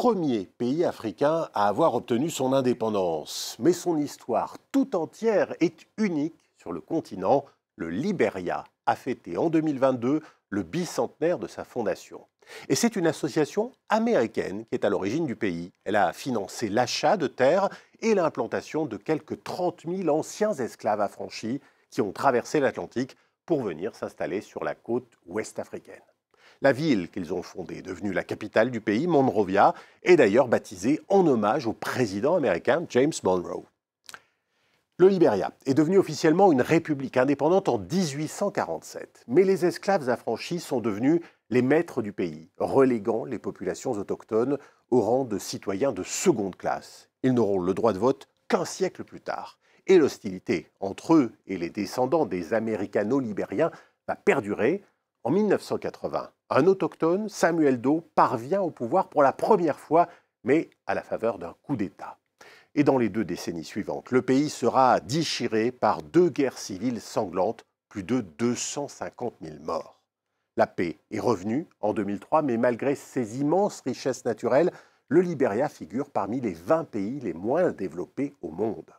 premier pays africain à avoir obtenu son indépendance. Mais son histoire tout entière est unique sur le continent. Le Liberia a fêté en 2022 le bicentenaire de sa fondation. Et c'est une association américaine qui est à l'origine du pays. Elle a financé l'achat de terres et l'implantation de quelques 30 000 anciens esclaves affranchis qui ont traversé l'Atlantique pour venir s'installer sur la côte ouest africaine. La ville qu'ils ont fondée, devenue la capitale du pays, Monrovia, est d'ailleurs baptisée en hommage au président américain James Monroe. Le Liberia est devenu officiellement une république indépendante en 1847, mais les esclaves affranchis sont devenus les maîtres du pays, reléguant les populations autochtones au rang de citoyens de seconde classe. Ils n'auront le droit de vote qu'un siècle plus tard. Et l'hostilité entre eux et les descendants des Américano-Libériens va perdurer. En 1980, un autochtone, Samuel Doe, parvient au pouvoir pour la première fois, mais à la faveur d'un coup d'État. Et dans les deux décennies suivantes, le pays sera déchiré par deux guerres civiles sanglantes, plus de 250 000 morts. La paix est revenue en 2003, mais malgré ses immenses richesses naturelles, le Liberia figure parmi les 20 pays les moins développés au monde.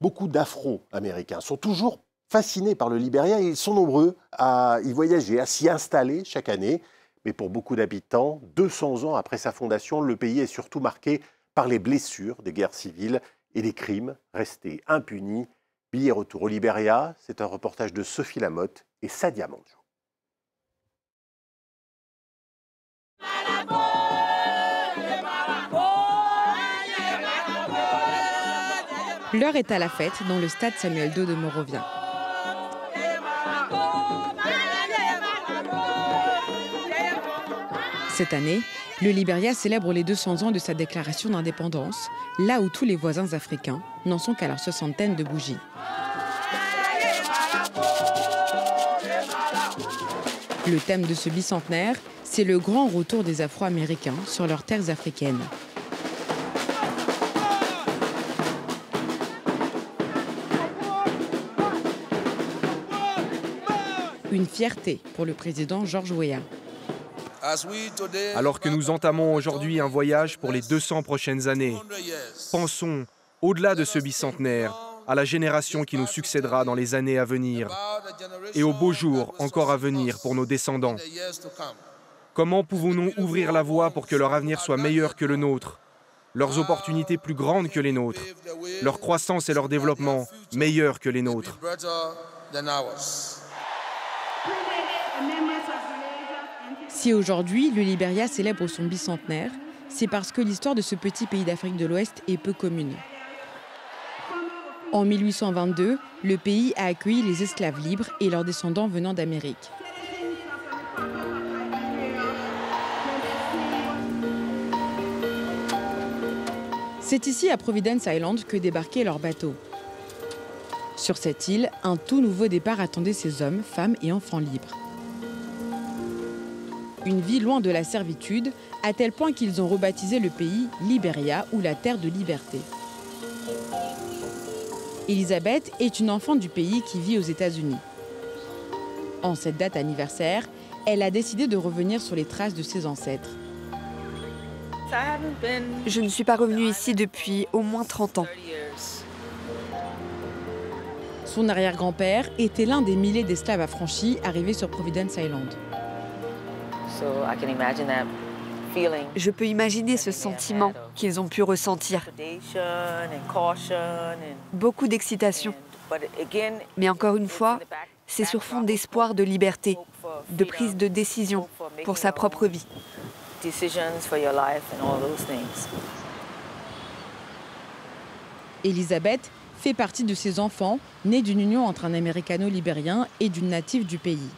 Beaucoup d'Afro-Américains sont toujours fascinés par le Liberia et ils sont nombreux à y voyager, à s'y installer chaque année. Mais pour beaucoup d'habitants, 200 ans après sa fondation, le pays est surtout marqué par les blessures des guerres civiles et des crimes restés impunis. Billet retour au Liberia, c'est un reportage de Sophie Lamotte et Sadia Manjou. L'heure est à la fête dans le stade Samuel II de Morovia. Cette année, le Liberia célèbre les 200 ans de sa déclaration d'indépendance, là où tous les voisins africains n'en sont qu'à leur soixantaine de bougies. Le thème de ce bicentenaire, c'est le grand retour des Afro-Américains sur leurs terres africaines. Une fierté pour le président George Weah. Alors que nous entamons aujourd'hui un voyage pour les 200 prochaines années, pensons, au-delà de ce bicentenaire, à la génération qui nous succédera dans les années à venir et aux beaux jours encore à venir pour nos descendants. Comment pouvons-nous ouvrir la voie pour que leur avenir soit meilleur que le nôtre, leurs opportunités plus grandes que les nôtres, leur croissance et leur développement meilleurs que les nôtres? Si aujourd'hui le Liberia célèbre son bicentenaire, c'est parce que l'histoire de ce petit pays d'Afrique de l'Ouest est peu commune. En 1822, le pays a accueilli les esclaves libres et leurs descendants venant d'Amérique. C'est ici à Providence Island que débarquaient leurs bateaux. Sur cette île, un tout nouveau départ attendait ces hommes, femmes et enfants libres une vie loin de la servitude, à tel point qu'ils ont rebaptisé le pays Liberia ou la terre de liberté. Elisabeth est une enfant du pays qui vit aux États-Unis. En cette date anniversaire, elle a décidé de revenir sur les traces de ses ancêtres. Je ne suis pas revenue ici depuis au moins 30 ans. Son arrière-grand-père était l'un des milliers d'esclaves affranchis arrivés sur Providence Island. Je peux imaginer ce sentiment qu'ils ont pu ressentir. Beaucoup d'excitation. Mais encore une fois, c'est sur fond d'espoir de liberté, de prise de décision pour sa propre vie. Elisabeth fait partie de ces enfants nés d'une union entre un américano-libérien et d'une native du pays.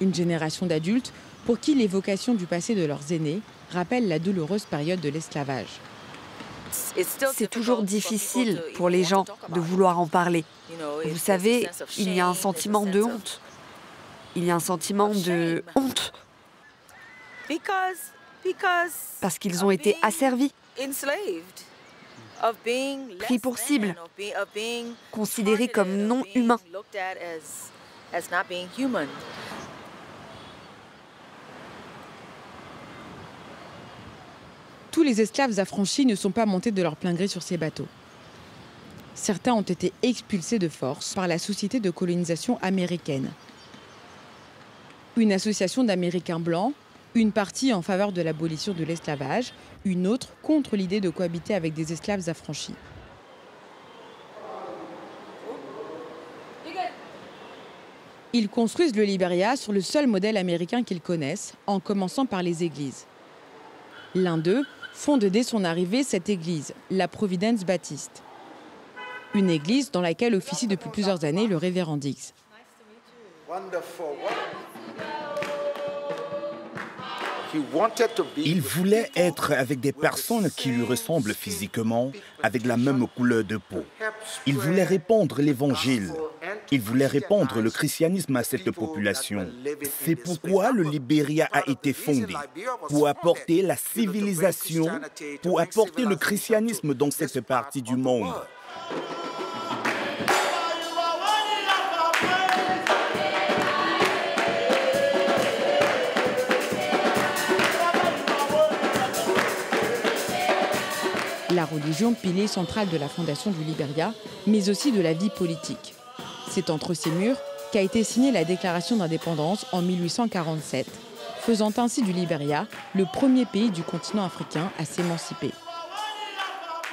Une génération d'adultes pour qui l'évocation du passé de leurs aînés rappelle la douloureuse période de l'esclavage. C'est toujours difficile pour les gens de vouloir en parler. Vous savez, il y a un sentiment de honte. Il y a un sentiment de honte. Parce qu'ils ont été asservis, pris pour cible, considérés comme non humains. Tous les esclaves affranchis ne sont pas montés de leur plein gré sur ces bateaux. Certains ont été expulsés de force par la Société de colonisation américaine. Une association d'Américains blancs, une partie en faveur de l'abolition de l'esclavage, une autre contre l'idée de cohabiter avec des esclaves affranchis. Ils construisent le Liberia sur le seul modèle américain qu'ils connaissent, en commençant par les églises. L'un d'eux fonde dès son arrivée cette église, la Providence Baptiste. Une église dans laquelle officie depuis plusieurs années le révérend Diggs. Il voulait être avec des personnes qui lui ressemblent physiquement, avec la même couleur de peau. Il voulait répandre l'évangile. Il voulait répandre le christianisme à cette population. C'est pourquoi le Libéria a été fondé, pour apporter la civilisation, pour apporter le christianisme dans cette partie du monde. la religion pilier central de la fondation du Liberia, mais aussi de la vie politique. C'est entre ces murs qu'a été signée la déclaration d'indépendance en 1847, faisant ainsi du Liberia le premier pays du continent africain à s'émanciper.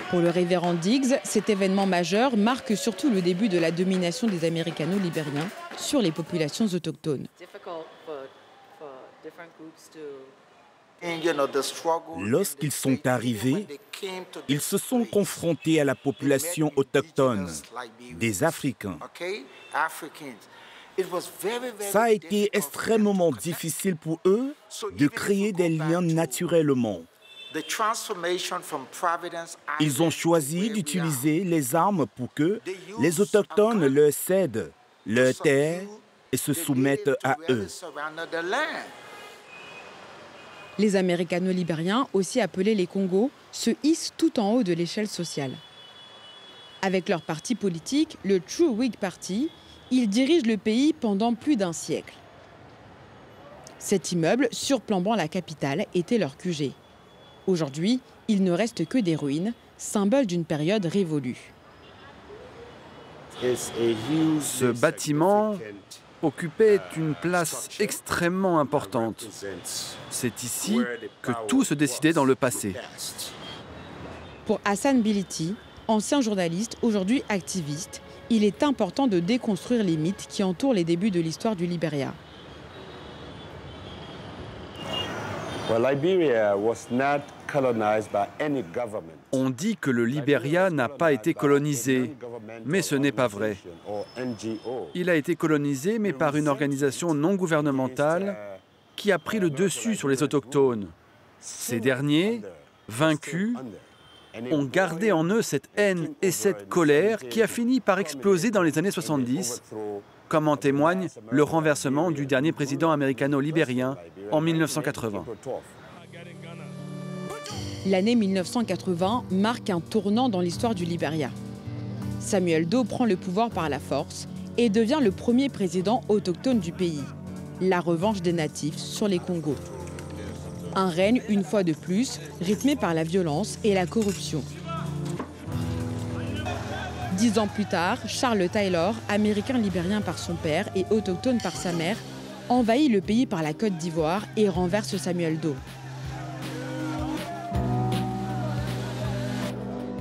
Pour le révérend Diggs, cet événement majeur marque surtout le début de la domination des Américano-libériens sur les populations autochtones. Lorsqu'ils sont arrivés, ils se sont confrontés à la population autochtone, des Africains. Ça a été extrêmement difficile pour eux de créer des liens naturellement. Ils ont choisi d'utiliser les armes pour que les Autochtones leur cèdent leur terre et se soumettent à eux. Les Américano-libériens, aussi appelés les Congos, se hissent tout en haut de l'échelle sociale. Avec leur parti politique, le True Whig Party, ils dirigent le pays pendant plus d'un siècle. Cet immeuble, surplombant la capitale, était leur QG. Aujourd'hui, il ne reste que des ruines, symbole d'une période révolue. Ce bâtiment occupait une place extrêmement importante. C'est ici que tout se décidait dans le passé. Pour Hassan Biliti, ancien journaliste, aujourd'hui activiste, il est important de déconstruire les mythes qui entourent les débuts de l'histoire du Liberia. On dit que le Liberia n'a pas été colonisé, mais ce n'est pas vrai. Il a été colonisé, mais par une organisation non gouvernementale qui a pris le dessus sur les autochtones. Ces derniers, vaincus, ont gardé en eux cette haine et cette colère qui a fini par exploser dans les années 70, comme en témoigne le renversement du dernier président américano-libérien en 1980. L'année 1980 marque un tournant dans l'histoire du Liberia. Samuel Doe prend le pouvoir par la force et devient le premier président autochtone du pays. La revanche des natifs sur les Congos. Un règne, une fois de plus, rythmé par la violence et la corruption. Dix ans plus tard, Charles Taylor, américain libérien par son père et autochtone par sa mère, envahit le pays par la Côte d'Ivoire et renverse Samuel Doe.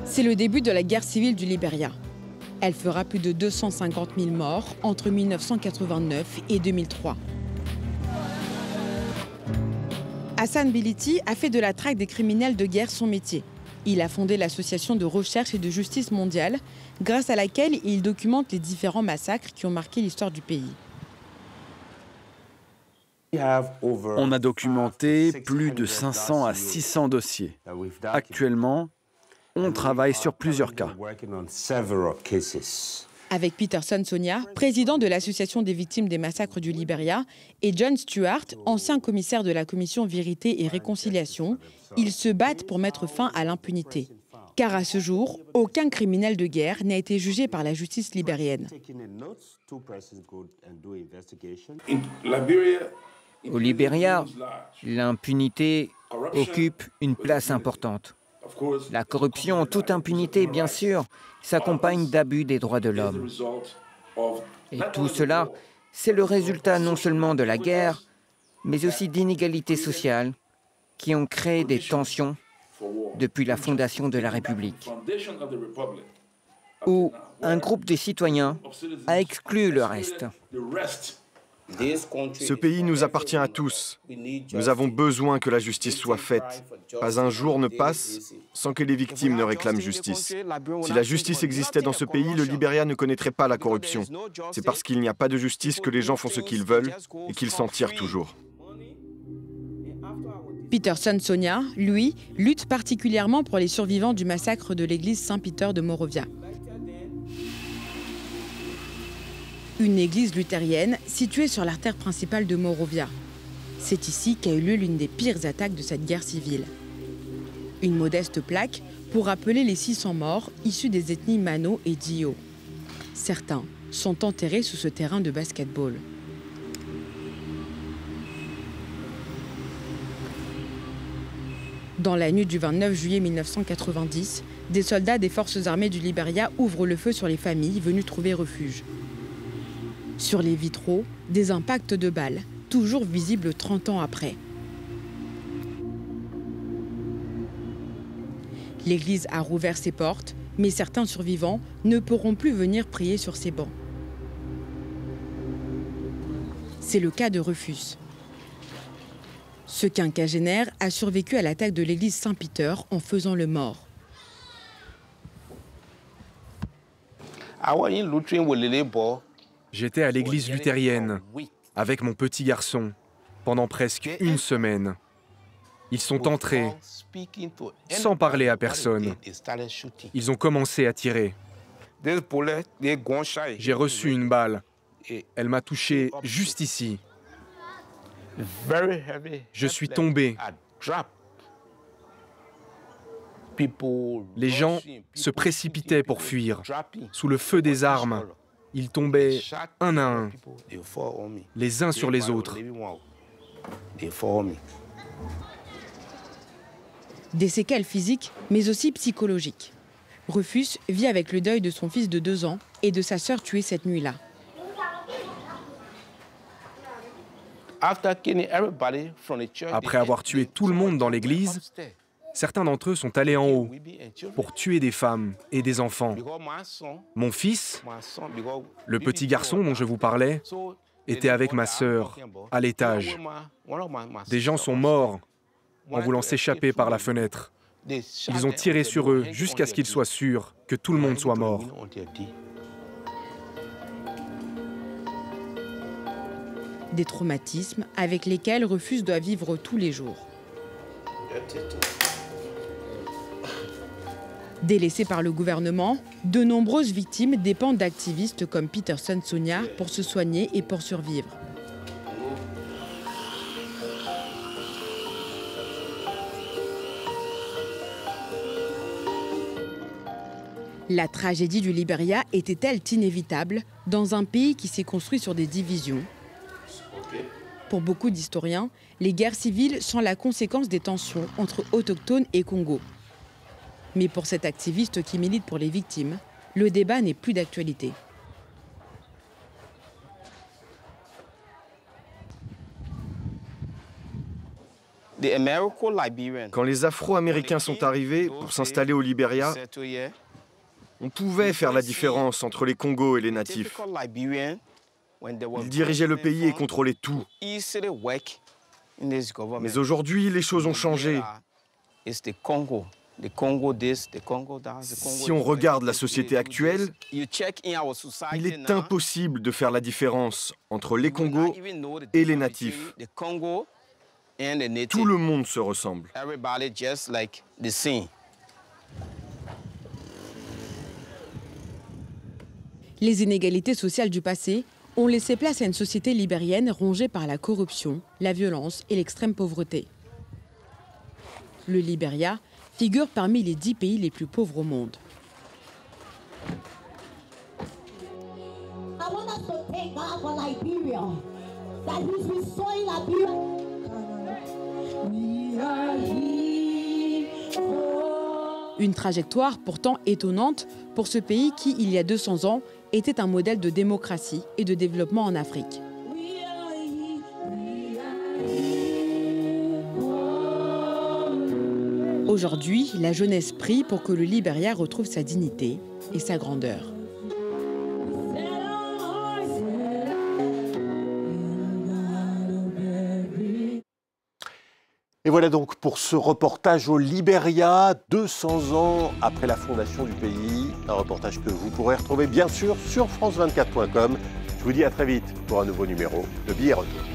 C'est le début de la guerre civile du Liberia. Elle fera plus de 250 000 morts entre 1989 et 2003. Hassan Biliti a fait de la traque des criminels de guerre son métier. Il a fondé l'association de recherche et de justice mondiale, grâce à laquelle il documente les différents massacres qui ont marqué l'histoire du pays. On a documenté plus de 500 à 600 dossiers. Actuellement, on travaille sur plusieurs cas. Avec Peterson Sonia, président de l'Association des victimes des massacres du Liberia, et John Stewart, ancien commissaire de la commission Vérité et Réconciliation, ils se battent pour mettre fin à l'impunité. Car à ce jour, aucun criminel de guerre n'a été jugé par la justice libérienne. Au Libéria, l'impunité occupe une place importante. La corruption en toute impunité, bien sûr, s'accompagne d'abus des droits de l'homme. Et tout cela, c'est le résultat non seulement de la guerre, mais aussi d'inégalités sociales qui ont créé des tensions depuis la fondation de la République, où un groupe de citoyens a exclu le reste. Ce pays nous appartient à tous. Nous avons besoin que la justice soit faite. Pas un jour ne passe sans que les victimes ne réclament justice. Si la justice existait dans ce pays, le Libéria ne connaîtrait pas la corruption. C'est parce qu'il n'y a pas de justice que les gens font ce qu'ils veulent et qu'ils s'en tirent toujours. Peterson Sonia, lui, lutte particulièrement pour les survivants du massacre de l'église Saint-Peter de Morovia. Une église luthérienne située sur l'artère principale de Morovia. C'est ici qu'a eu lieu l'une des pires attaques de cette guerre civile. Une modeste plaque pour rappeler les 600 morts issus des ethnies Mano et Dio. Certains sont enterrés sous ce terrain de basketball. Dans la nuit du 29 juillet 1990, des soldats des forces armées du Liberia ouvrent le feu sur les familles venues trouver refuge. Sur les vitraux, des impacts de balles, toujours visibles 30 ans après. L'église a rouvert ses portes, mais certains survivants ne pourront plus venir prier sur ses bancs. C'est le cas de Rufus. Ce quinquagénaire a survécu à l'attaque de l'église Saint-Peter en faisant le mort. J'étais à l'église luthérienne avec mon petit garçon pendant presque une semaine. Ils sont entrés sans parler à personne. Ils ont commencé à tirer. J'ai reçu une balle. Elle m'a touché juste ici. Je suis tombé. Les gens se précipitaient pour fuir. Sous le feu des armes, ils tombaient un à un, les uns sur les autres. Des séquelles physiques, mais aussi psychologiques. Rufus vit avec le deuil de son fils de deux ans et de sa sœur tuée cette nuit-là. Après avoir tué tout le monde dans l'église, certains d'entre eux sont allés en haut pour tuer des femmes et des enfants. Mon fils, le petit garçon dont je vous parlais, était avec ma sœur à l'étage. Des gens sont morts en voulant s'échapper par la fenêtre. Ils ont tiré sur eux jusqu'à ce qu'ils soient sûrs que tout le monde soit mort. Des traumatismes avec lesquels Rufus doit vivre tous les jours. Délaissés par le gouvernement, de nombreuses victimes dépendent d'activistes comme Peterson Sonia pour se soigner et pour survivre. La tragédie du Liberia était-elle inévitable dans un pays qui s'est construit sur des divisions? Pour beaucoup d'historiens, les guerres civiles sont la conséquence des tensions entre autochtones et Congo. Mais pour cet activiste qui milite pour les victimes, le débat n'est plus d'actualité. Quand les Afro-Américains sont arrivés pour s'installer au Libéria, on pouvait faire la différence entre les Congos et les natifs. Ils dirigeaient le pays et contrôlaient tout. Mais aujourd'hui, les choses ont changé. Si on regarde la société actuelle, il est impossible de faire la différence entre les Congos et les natifs. Tout le monde se ressemble. Les inégalités sociales du passé ont laissé place à une société libérienne rongée par la corruption, la violence et l'extrême pauvreté. Le Libéria figure parmi les dix pays les plus pauvres au monde. Une trajectoire pourtant étonnante pour ce pays qui, il y a 200 ans, était un modèle de démocratie et de développement en Afrique. Aujourd'hui, la jeunesse prie pour que le Liberia retrouve sa dignité et sa grandeur. Et voilà donc pour ce reportage au Liberia, 200 ans après la fondation du pays. Un reportage que vous pourrez retrouver bien sûr sur France24.com. Je vous dis à très vite pour un nouveau numéro de Billet Retour.